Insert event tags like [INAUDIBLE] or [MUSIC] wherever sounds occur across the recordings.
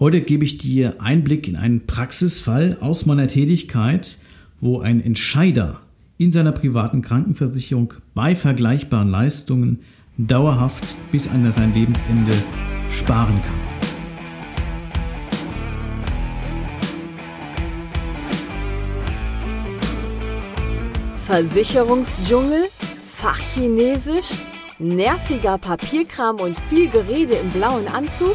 Heute gebe ich dir Einblick in einen Praxisfall aus meiner Tätigkeit, wo ein Entscheider in seiner privaten Krankenversicherung bei vergleichbaren Leistungen dauerhaft bis an sein Lebensende sparen kann. Versicherungsdschungel, Fachchinesisch, nerviger Papierkram und viel Gerede im blauen Anzug?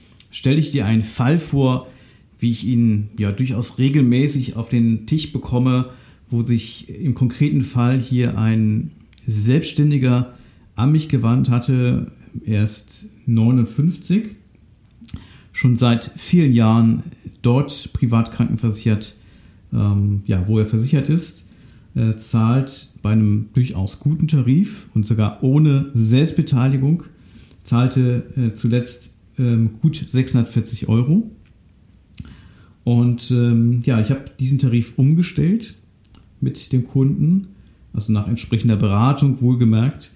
stelle ich dir einen Fall vor, wie ich ihn ja durchaus regelmäßig auf den Tisch bekomme, wo sich im konkreten Fall hier ein Selbstständiger an mich gewandt hatte. Er ist 59, schon seit vielen Jahren dort privat krankenversichert, ähm, ja, wo er versichert ist, äh, zahlt bei einem durchaus guten Tarif und sogar ohne Selbstbeteiligung, zahlte äh, zuletzt ähm, gut 640 Euro. Und ähm, ja, ich habe diesen Tarif umgestellt mit dem Kunden, also nach entsprechender Beratung wohlgemerkt.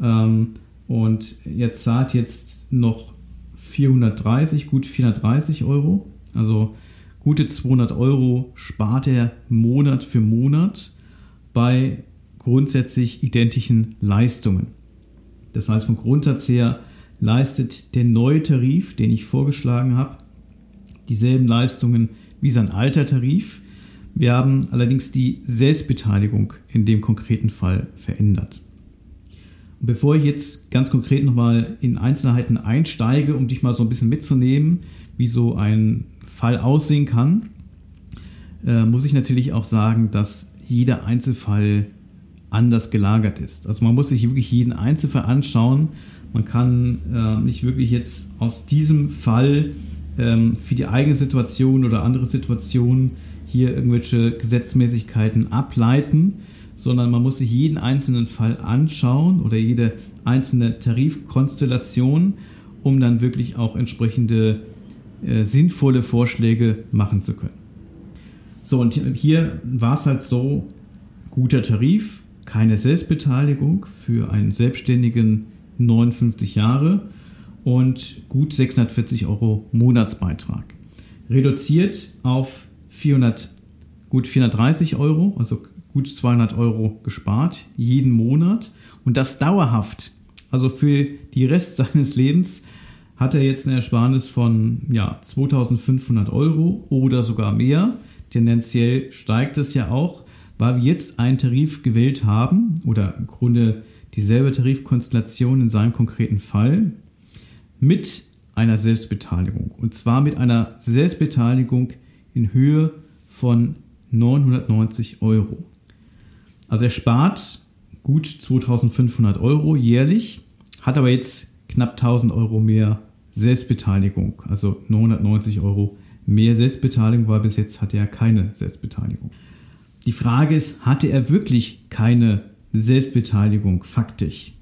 Ähm, und er zahlt jetzt noch 430, gut 430 Euro. Also gute 200 Euro spart er Monat für Monat bei grundsätzlich identischen Leistungen. Das heißt, vom Grundsatz her leistet der neue Tarif, den ich vorgeschlagen habe, dieselben Leistungen wie sein alter Tarif. Wir haben allerdings die Selbstbeteiligung in dem konkreten Fall verändert. Und bevor ich jetzt ganz konkret nochmal in Einzelheiten einsteige, um dich mal so ein bisschen mitzunehmen, wie so ein Fall aussehen kann, äh, muss ich natürlich auch sagen, dass jeder Einzelfall anders gelagert ist. Also man muss sich wirklich jeden Einzelfall anschauen man kann äh, nicht wirklich jetzt aus diesem Fall ähm, für die eigene Situation oder andere Situationen hier irgendwelche Gesetzmäßigkeiten ableiten, sondern man muss sich jeden einzelnen Fall anschauen oder jede einzelne Tarifkonstellation, um dann wirklich auch entsprechende äh, sinnvolle Vorschläge machen zu können. So, und hier war es halt so, guter Tarif, keine Selbstbeteiligung für einen Selbstständigen 59 Jahre und gut 640 Euro Monatsbeitrag. Reduziert auf 400, gut 430 Euro, also gut 200 Euro gespart jeden Monat und das dauerhaft. Also für die Rest [LAUGHS] seines Lebens hat er jetzt eine Ersparnis von ja, 2500 Euro oder sogar mehr. Tendenziell steigt es ja auch, weil wir jetzt einen Tarif gewählt haben oder im Grunde dieselbe Tarifkonstellation in seinem konkreten Fall mit einer Selbstbeteiligung. Und zwar mit einer Selbstbeteiligung in Höhe von 990 Euro. Also er spart gut 2500 Euro jährlich, hat aber jetzt knapp 1000 Euro mehr Selbstbeteiligung, also 990 Euro mehr Selbstbeteiligung, weil bis jetzt hatte er keine Selbstbeteiligung. Die Frage ist, hatte er wirklich keine Selbstbeteiligung faktisch.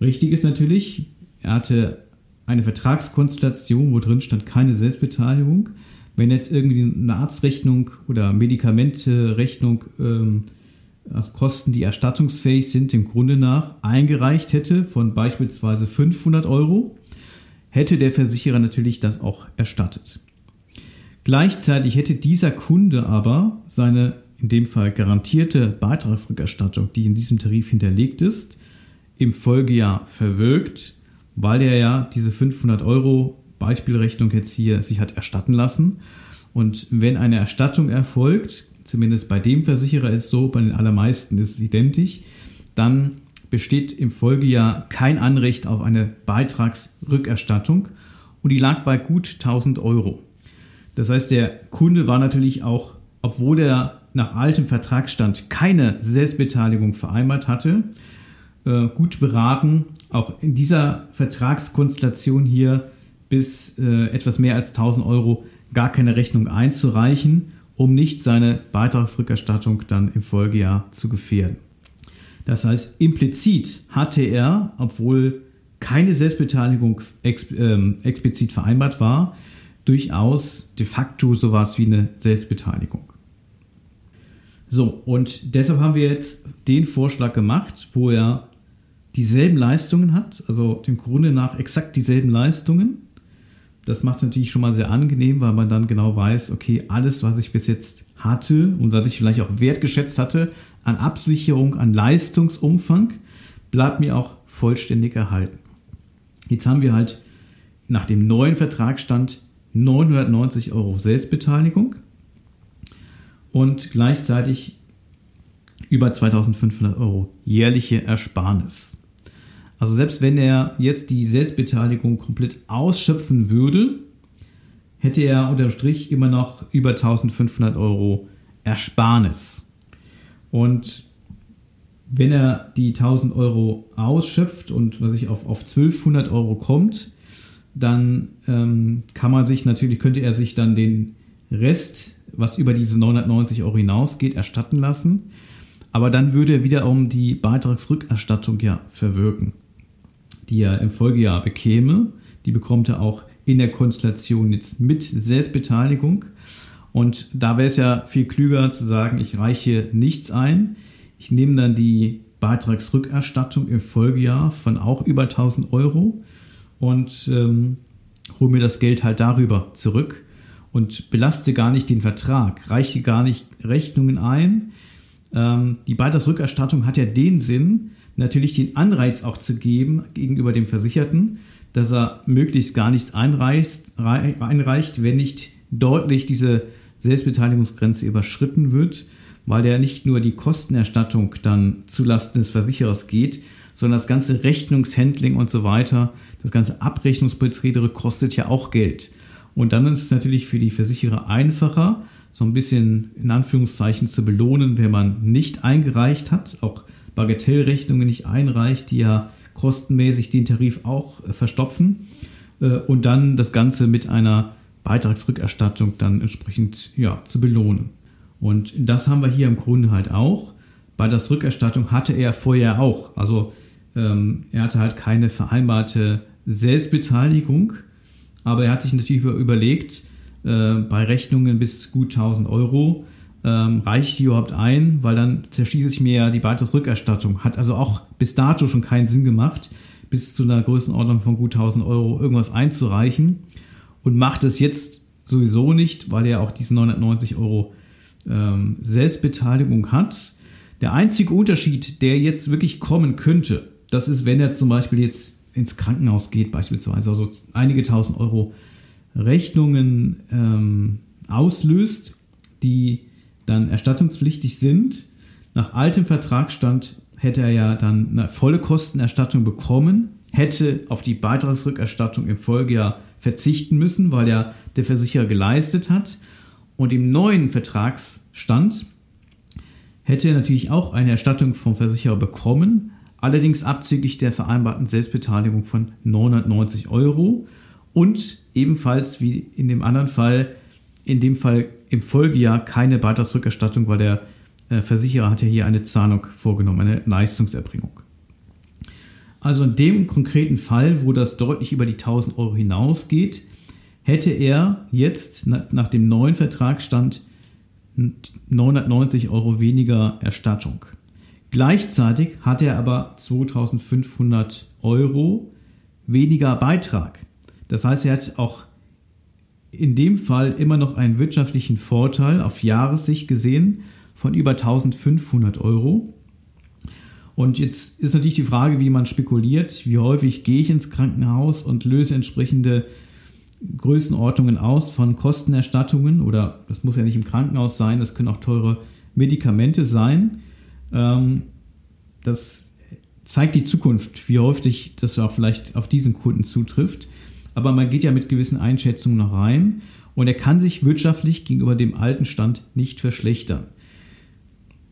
Richtig ist natürlich, er hatte eine Vertragskonstellation, wo drin stand keine Selbstbeteiligung. Wenn jetzt irgendwie eine Arztrechnung oder Medikamenterechnung, ähm, also Kosten, die erstattungsfähig sind, dem Grunde nach eingereicht hätte von beispielsweise 500 Euro, hätte der Versicherer natürlich das auch erstattet. Gleichzeitig hätte dieser Kunde aber seine in dem Fall garantierte Beitragsrückerstattung, die in diesem Tarif hinterlegt ist, im Folgejahr verwirkt, weil er ja diese 500 Euro Beispielrechnung jetzt hier sich hat erstatten lassen. Und wenn eine Erstattung erfolgt, zumindest bei dem Versicherer ist es so, bei den allermeisten ist es identisch, dann besteht im Folgejahr kein Anrecht auf eine Beitragsrückerstattung und die lag bei gut 1000 Euro. Das heißt, der Kunde war natürlich auch, obwohl er nach altem Vertragsstand keine Selbstbeteiligung vereinbart hatte, äh, gut beraten, auch in dieser Vertragskonstellation hier bis äh, etwas mehr als 1000 Euro gar keine Rechnung einzureichen, um nicht seine Beitragsrückerstattung dann im Folgejahr zu gefährden. Das heißt, implizit hatte er, obwohl keine Selbstbeteiligung ex, äh, explizit vereinbart war, durchaus de facto sowas wie eine Selbstbeteiligung. So, und deshalb haben wir jetzt den Vorschlag gemacht, wo er dieselben Leistungen hat, also dem Grunde nach exakt dieselben Leistungen. Das macht es natürlich schon mal sehr angenehm, weil man dann genau weiß, okay, alles, was ich bis jetzt hatte und was ich vielleicht auch wertgeschätzt hatte, an Absicherung, an Leistungsumfang, bleibt mir auch vollständig erhalten. Jetzt haben wir halt nach dem neuen Vertragsstand 990 Euro Selbstbeteiligung und gleichzeitig über 2500 Euro jährliche Ersparnis. Also selbst wenn er jetzt die Selbstbeteiligung komplett ausschöpfen würde, hätte er unterm Strich immer noch über 1500 Euro Ersparnis. Und wenn er die 1000 Euro ausschöpft und was ich auf, auf 1200 Euro kommt, dann ähm, kann man sich natürlich, könnte er sich dann den Rest, was über diese 990 Euro hinausgeht, erstatten lassen. Aber dann würde er wiederum die Beitragsrückerstattung ja verwirken, die er im Folgejahr bekäme. Die bekommt er auch in der Konstellation jetzt mit Selbstbeteiligung. Und da wäre es ja viel klüger zu sagen, ich reiche nichts ein. Ich nehme dann die Beitragsrückerstattung im Folgejahr von auch über 1000 Euro und ähm, hole mir das Geld halt darüber zurück und belaste gar nicht den Vertrag, reiche gar nicht Rechnungen ein. Ähm, die Beitragsrückerstattung hat ja den Sinn, natürlich den Anreiz auch zu geben gegenüber dem Versicherten, dass er möglichst gar nicht einreicht, einreicht wenn nicht deutlich diese Selbstbeteiligungsgrenze überschritten wird, weil ja nicht nur die Kostenerstattung dann zulasten des Versicherers geht, sondern das ganze Rechnungshandling und so weiter, das ganze Abrechnungsprozedere kostet ja auch Geld. Und dann ist es natürlich für die Versicherer einfacher, so ein bisschen in Anführungszeichen zu belohnen, wenn man nicht eingereicht hat, auch Bagatellrechnungen nicht einreicht, die ja kostenmäßig den Tarif auch äh, verstopfen äh, und dann das Ganze mit einer Beitragsrückerstattung dann entsprechend ja, zu belohnen. Und das haben wir hier im Grunde halt auch. Bei der Rückerstattung hatte er vorher auch. Also ähm, er hatte halt keine vereinbarte Selbstbeteiligung, aber er hat sich natürlich überlegt, äh, bei Rechnungen bis gut 1000 Euro, ähm, reicht die überhaupt ein, weil dann zerschieße ich mir ja die Beitragsrückerstattung. Hat also auch bis dato schon keinen Sinn gemacht, bis zu einer Größenordnung von gut 1000 Euro irgendwas einzureichen und macht es jetzt sowieso nicht, weil er auch diese 990 Euro ähm, Selbstbeteiligung hat. Der einzige Unterschied, der jetzt wirklich kommen könnte, das ist, wenn er zum Beispiel jetzt ins Krankenhaus geht, beispielsweise, also einige tausend Euro Rechnungen ähm, auslöst, die dann erstattungspflichtig sind. Nach altem Vertragsstand hätte er ja dann eine volle Kostenerstattung bekommen, hätte auf die Beitragsrückerstattung im Folgejahr verzichten müssen, weil ja der Versicherer geleistet hat. Und im neuen Vertragsstand hätte er natürlich auch eine Erstattung vom Versicherer bekommen, allerdings abzüglich der vereinbarten Selbstbeteiligung von 990 Euro und ebenfalls wie in dem anderen Fall, in dem Fall im Folgejahr keine Beitragsrückerstattung, weil der äh, Versicherer hat ja hier eine Zahlung vorgenommen, eine Leistungserbringung. Also in dem konkreten Fall, wo das deutlich über die 1000 Euro hinausgeht, hätte er jetzt nach dem neuen Vertragsstand 990 Euro weniger Erstattung. Gleichzeitig hat er aber 2500 Euro weniger Beitrag. Das heißt, er hat auch in dem Fall immer noch einen wirtschaftlichen Vorteil auf Jahressicht gesehen von über 1500 Euro. Und jetzt ist natürlich die Frage, wie man spekuliert, wie häufig gehe ich ins Krankenhaus und löse entsprechende Größenordnungen aus von Kostenerstattungen oder das muss ja nicht im Krankenhaus sein, das können auch teure Medikamente sein. Ähm, das zeigt die Zukunft, wie häufig das auch vielleicht auf diesen Kunden zutrifft aber man geht ja mit gewissen Einschätzungen noch rein und er kann sich wirtschaftlich gegenüber dem alten Stand nicht verschlechtern.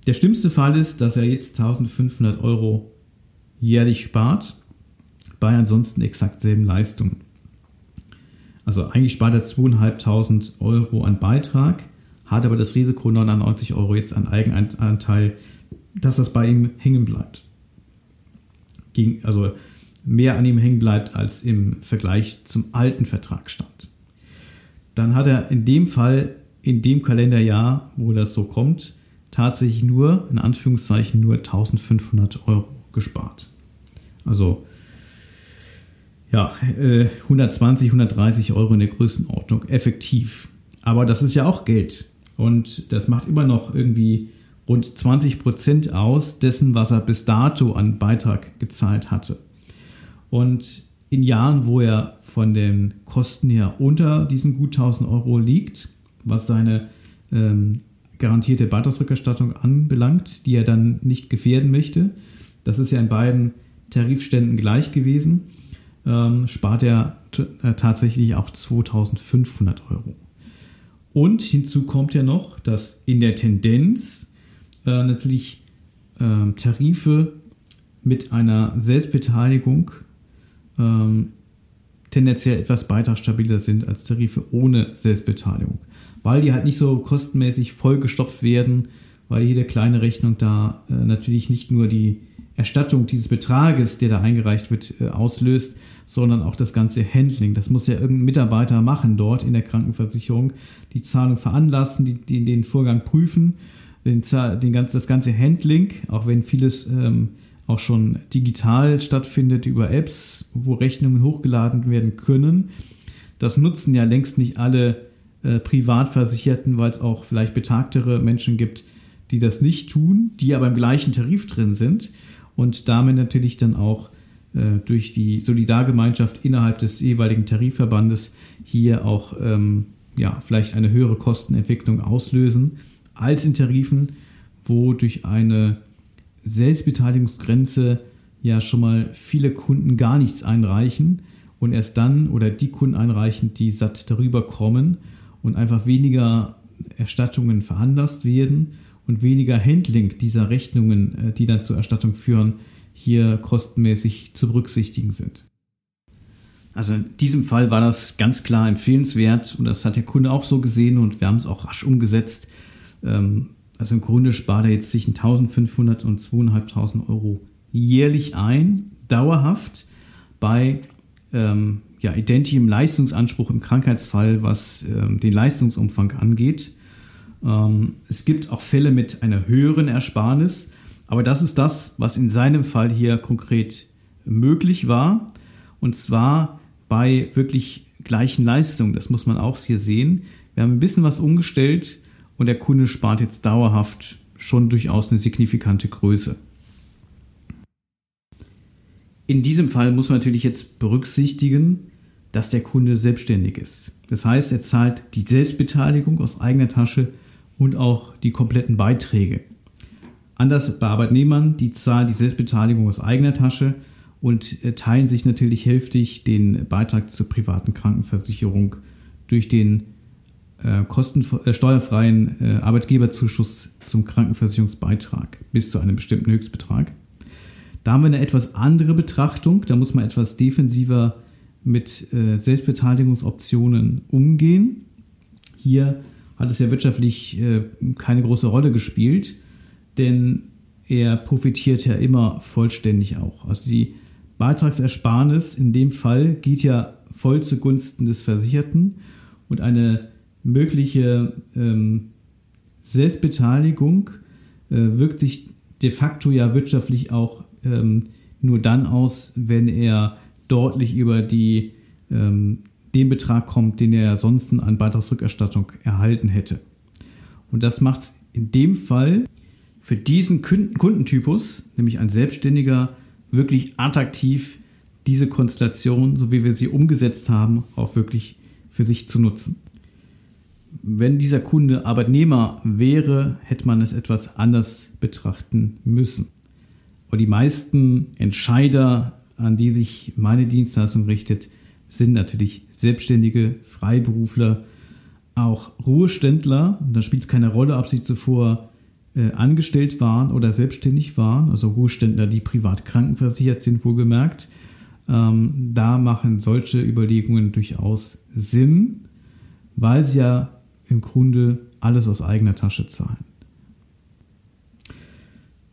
Der schlimmste Fall ist, dass er jetzt 1500 Euro jährlich spart, bei ansonsten exakt selben Leistungen. Also eigentlich spart er 2.500 Euro an Beitrag, hat aber das Risiko 99 Euro jetzt an Eigenanteil, dass das bei ihm hängen bleibt. also mehr an ihm hängen bleibt als im Vergleich zum alten Vertragsstand. Dann hat er in dem Fall, in dem Kalenderjahr, wo das so kommt, tatsächlich nur, in Anführungszeichen, nur 1500 Euro gespart. Also ja, 120, äh, 130 Euro in der Größenordnung effektiv. Aber das ist ja auch Geld. Und das macht immer noch irgendwie rund 20 Prozent aus dessen, was er bis dato an Beitrag gezahlt hatte. Und in Jahren, wo er von den Kosten her unter diesen gut 1000 Euro liegt, was seine ähm, garantierte Beitragsrückerstattung anbelangt, die er dann nicht gefährden möchte, das ist ja in beiden Tarifständen gleich gewesen, ähm, spart er äh, tatsächlich auch 2500 Euro. Und hinzu kommt ja noch, dass in der Tendenz äh, natürlich äh, Tarife mit einer Selbstbeteiligung ähm, tendenziell etwas beitragsstabiler sind als Tarife ohne Selbstbeteiligung, weil die halt nicht so kostenmäßig vollgestopft werden, weil jede kleine Rechnung da äh, natürlich nicht nur die Erstattung dieses Betrages, der da eingereicht wird, äh, auslöst, sondern auch das ganze Handling. Das muss ja irgendein Mitarbeiter machen dort in der Krankenversicherung, die Zahlung veranlassen, die, die den Vorgang prüfen, den, den ganz, das ganze Handling, auch wenn vieles ähm, auch schon digital stattfindet über Apps, wo Rechnungen hochgeladen werden können. Das nutzen ja längst nicht alle äh, Privatversicherten, weil es auch vielleicht betagtere Menschen gibt, die das nicht tun, die aber im gleichen Tarif drin sind und damit natürlich dann auch äh, durch die Solidargemeinschaft innerhalb des jeweiligen Tarifverbandes hier auch ähm, ja, vielleicht eine höhere Kostenentwicklung auslösen als in Tarifen, wo durch eine Selbstbeteiligungsgrenze ja schon mal viele Kunden gar nichts einreichen und erst dann oder die Kunden einreichen, die satt darüber kommen und einfach weniger Erstattungen veranlasst werden und weniger Handling dieser Rechnungen, äh, die dann zur Erstattung führen, hier kostenmäßig zu berücksichtigen sind. Also in diesem Fall war das ganz klar empfehlenswert und das hat der Kunde auch so gesehen und wir haben es auch rasch umgesetzt. Ähm, also im Grunde spart er jetzt zwischen 1500 und 2500 Euro jährlich ein, dauerhaft, bei ähm, ja, identischem Leistungsanspruch im Krankheitsfall, was ähm, den Leistungsumfang angeht. Ähm, es gibt auch Fälle mit einer höheren Ersparnis, aber das ist das, was in seinem Fall hier konkret möglich war. Und zwar bei wirklich gleichen Leistungen. Das muss man auch hier sehen. Wir haben ein bisschen was umgestellt und der Kunde spart jetzt dauerhaft schon durchaus eine signifikante Größe. In diesem Fall muss man natürlich jetzt berücksichtigen, dass der Kunde selbstständig ist. Das heißt, er zahlt die Selbstbeteiligung aus eigener Tasche und auch die kompletten Beiträge. Anders bei Arbeitnehmern, die zahlen die Selbstbeteiligung aus eigener Tasche und äh, teilen sich natürlich hälftig den Beitrag zur privaten Krankenversicherung durch den äh, kosten, äh, steuerfreien äh, Arbeitgeberzuschuss zum Krankenversicherungsbeitrag bis zu einem bestimmten Höchstbetrag. Da haben wir eine etwas andere Betrachtung. Da muss man etwas defensiver mit äh, Selbstbeteiligungsoptionen umgehen. Hier hat es ja wirtschaftlich äh, keine große Rolle gespielt, denn er profitiert ja immer vollständig auch. Also die Beitragsersparnis in dem Fall geht ja voll zugunsten des Versicherten und eine mögliche ähm, Selbstbeteiligung äh, wirkt sich de facto ja wirtschaftlich auch ähm, nur dann aus, wenn er deutlich über die, ähm, den Betrag kommt, den er sonst an Beitragsrückerstattung erhalten hätte. Und das macht es in dem Fall für diesen Kundentypus, nämlich ein Selbstständiger, wirklich attraktiv, diese Konstellation, so wie wir sie umgesetzt haben, auch wirklich für sich zu nutzen wenn dieser Kunde Arbeitnehmer wäre, hätte man es etwas anders betrachten müssen. Aber die meisten Entscheider, an die sich meine Dienstleistung richtet, sind natürlich Selbstständige, Freiberufler, auch Ruheständler. da spielt es keine Rolle, ob sie zuvor äh, angestellt waren oder selbstständig waren. Also Ruheständler, die privat krankenversichert sind, wohlgemerkt. ähm, da machen solche Überlegungen durchaus Sinn, weil sie ja im Grunde alles aus eigener Tasche zahlen.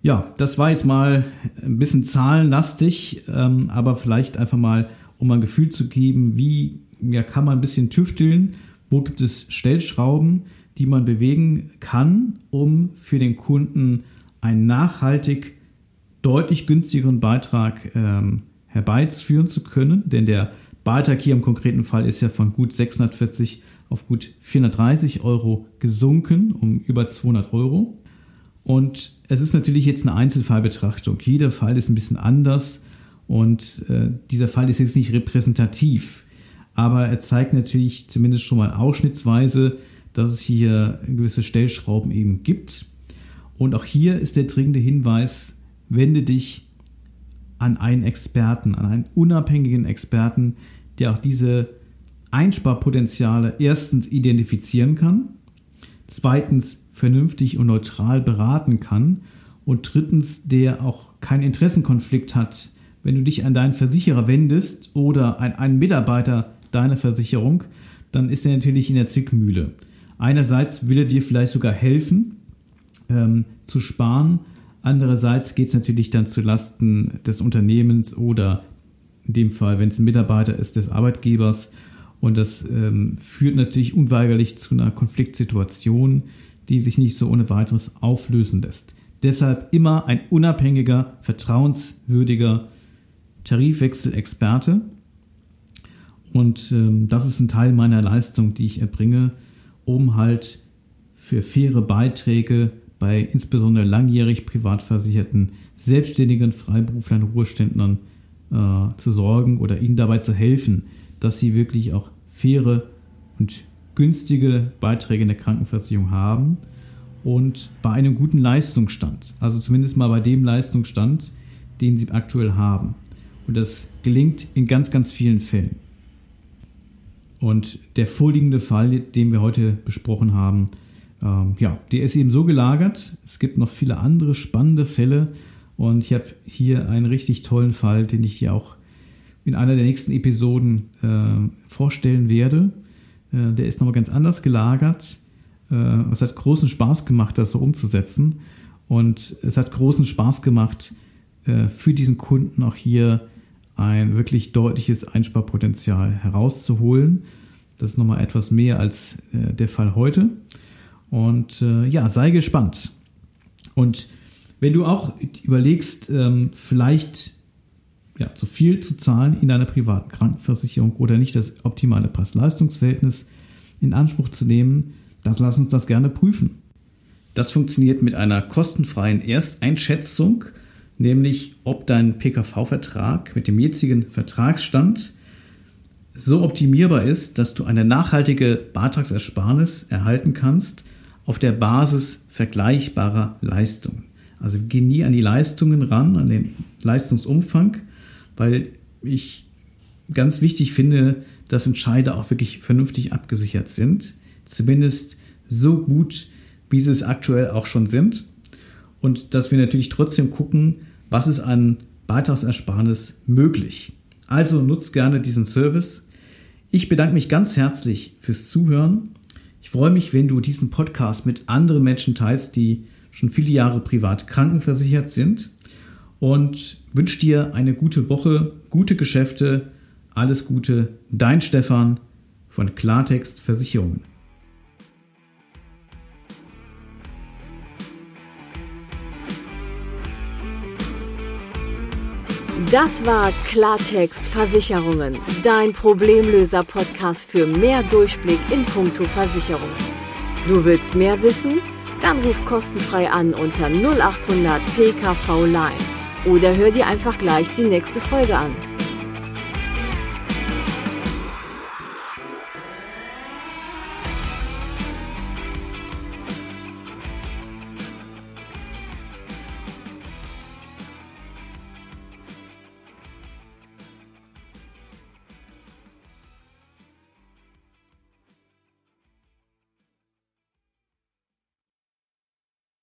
Ja, das war jetzt mal ein bisschen zahlenlastig, ähm, aber vielleicht einfach mal, um ein Gefühl zu geben, wie ja, kann man ein bisschen tüfteln, wo gibt es Stellschrauben, die man bewegen kann, um für den Kunden einen nachhaltig deutlich günstigeren Beitrag ähm, herbeiführen zu können. Denn der Beitrag hier im konkreten Fall ist ja von gut 640 auf gut 430 Euro gesunken, um über 200 Euro. Und es ist natürlich jetzt eine Einzelfallbetrachtung. Jeder Fall ist ein bisschen anders und äh, dieser Fall ist jetzt nicht repräsentativ. Aber er zeigt natürlich zumindest schon mal ausschnittsweise, dass es hier gewisse Stellschrauben eben gibt. Und auch hier ist der dringende Hinweis, wende dich an einen Experten, an einen unabhängigen Experten, der auch diese Einsparpotenziale erstens identifizieren kann, zweitens vernünftig und neutral beraten kann und drittens, der auch keinen Interessenkonflikt hat, wenn du dich an deinen Versicherer wendest oder an einen Mitarbeiter deiner Versicherung, dann ist er natürlich in der Zickmühle. Einerseits will er dir vielleicht sogar helfen, ähm, zu sparen, andererseits geht es natürlich dann zu Lasten des Unternehmens oder in dem Fall, wenn es ein Mitarbeiter ist, des Arbeitgebers. Und das ähm, führt natürlich unweigerlich zu einer Konfliktsituation, die sich nicht so ohne weiteres auflösen lässt. Deshalb immer ein unabhängiger, vertrauenswürdiger Tarifwechselexperte. Und ähm, das ist ein Teil meiner Leistung, die ich erbringe, um halt für faire Beiträge bei insbesondere langjährig privat versicherten Selbstständigen, Freiberuflern, Ruheständlern äh, zu sorgen oder ihnen dabei zu helfen, dass sie wirklich auch faire und günstige Beiträge in der Krankenversicherung haben und bei einem guten Leistungsstand, also zumindest mal bei dem Leistungsstand, den sie aktuell haben. Und das gelingt in ganz, ganz vielen Fällen. Und der vorliegende Fall, den wir heute besprochen haben, ähm, ja, der ist eben so gelagert. Es gibt noch viele andere spannende Fälle. Und ich habe hier einen richtig tollen Fall, den ich dir auch in einer der nächsten Episoden äh, vorstellen werde. Äh, der ist nochmal ganz anders gelagert. Äh, es hat großen Spaß gemacht, das so umzusetzen. Und es hat großen Spaß gemacht, äh, für diesen Kunden auch hier ein wirklich deutliches Einsparpotenzial herauszuholen. Das ist nochmal etwas mehr als äh, der Fall heute. Und äh, ja, sei gespannt. Und wenn du auch überlegst, ähm, vielleicht ja, zu viel zu zahlen in deiner privaten Krankenversicherung oder nicht das optimale Preis-Leistungs-Verhältnis in Anspruch zu nehmen, dann lass uns das gerne prüfen. Das funktioniert mit einer kostenfreien Ersteinschätzung, nämlich ob dein PKV-Vertrag mit dem jetzigen Vertragsstand so optimierbar ist, dass du eine nachhaltige Beitragsersparnis erhalten kannst, auf der Basis vergleichbarer Leistungen. Also wir gehen nie an die Leistungen ran, an den Leistungsumfang, weil ich ganz wichtig finde, dass Entscheider auch wirklich vernünftig abgesichert sind. Zumindest so gut, wie sie es aktuell auch schon sind. Und dass wir natürlich trotzdem gucken, was ist an Beitragsersparnis möglich. Also nutzt gerne diesen Service. Ich bedanke mich ganz herzlich fürs Zuhören ich freue mich, wenn du diesen Podcast mit anderen Menschen teilst, die schon viele Jahre privat krankenversichert sind und wünsche dir eine gute Woche, gute Geschäfte, alles Gute. Dein Stefan von Klartext Versicherungen. Das war Klartext Versicherungen, dein Problemlöser-Podcast für mehr Durchblick in puncto Versicherung. Du willst mehr wissen? Dann ruf kostenfrei an unter 0800 PKV Line oder hör dir einfach gleich die nächste Folge an.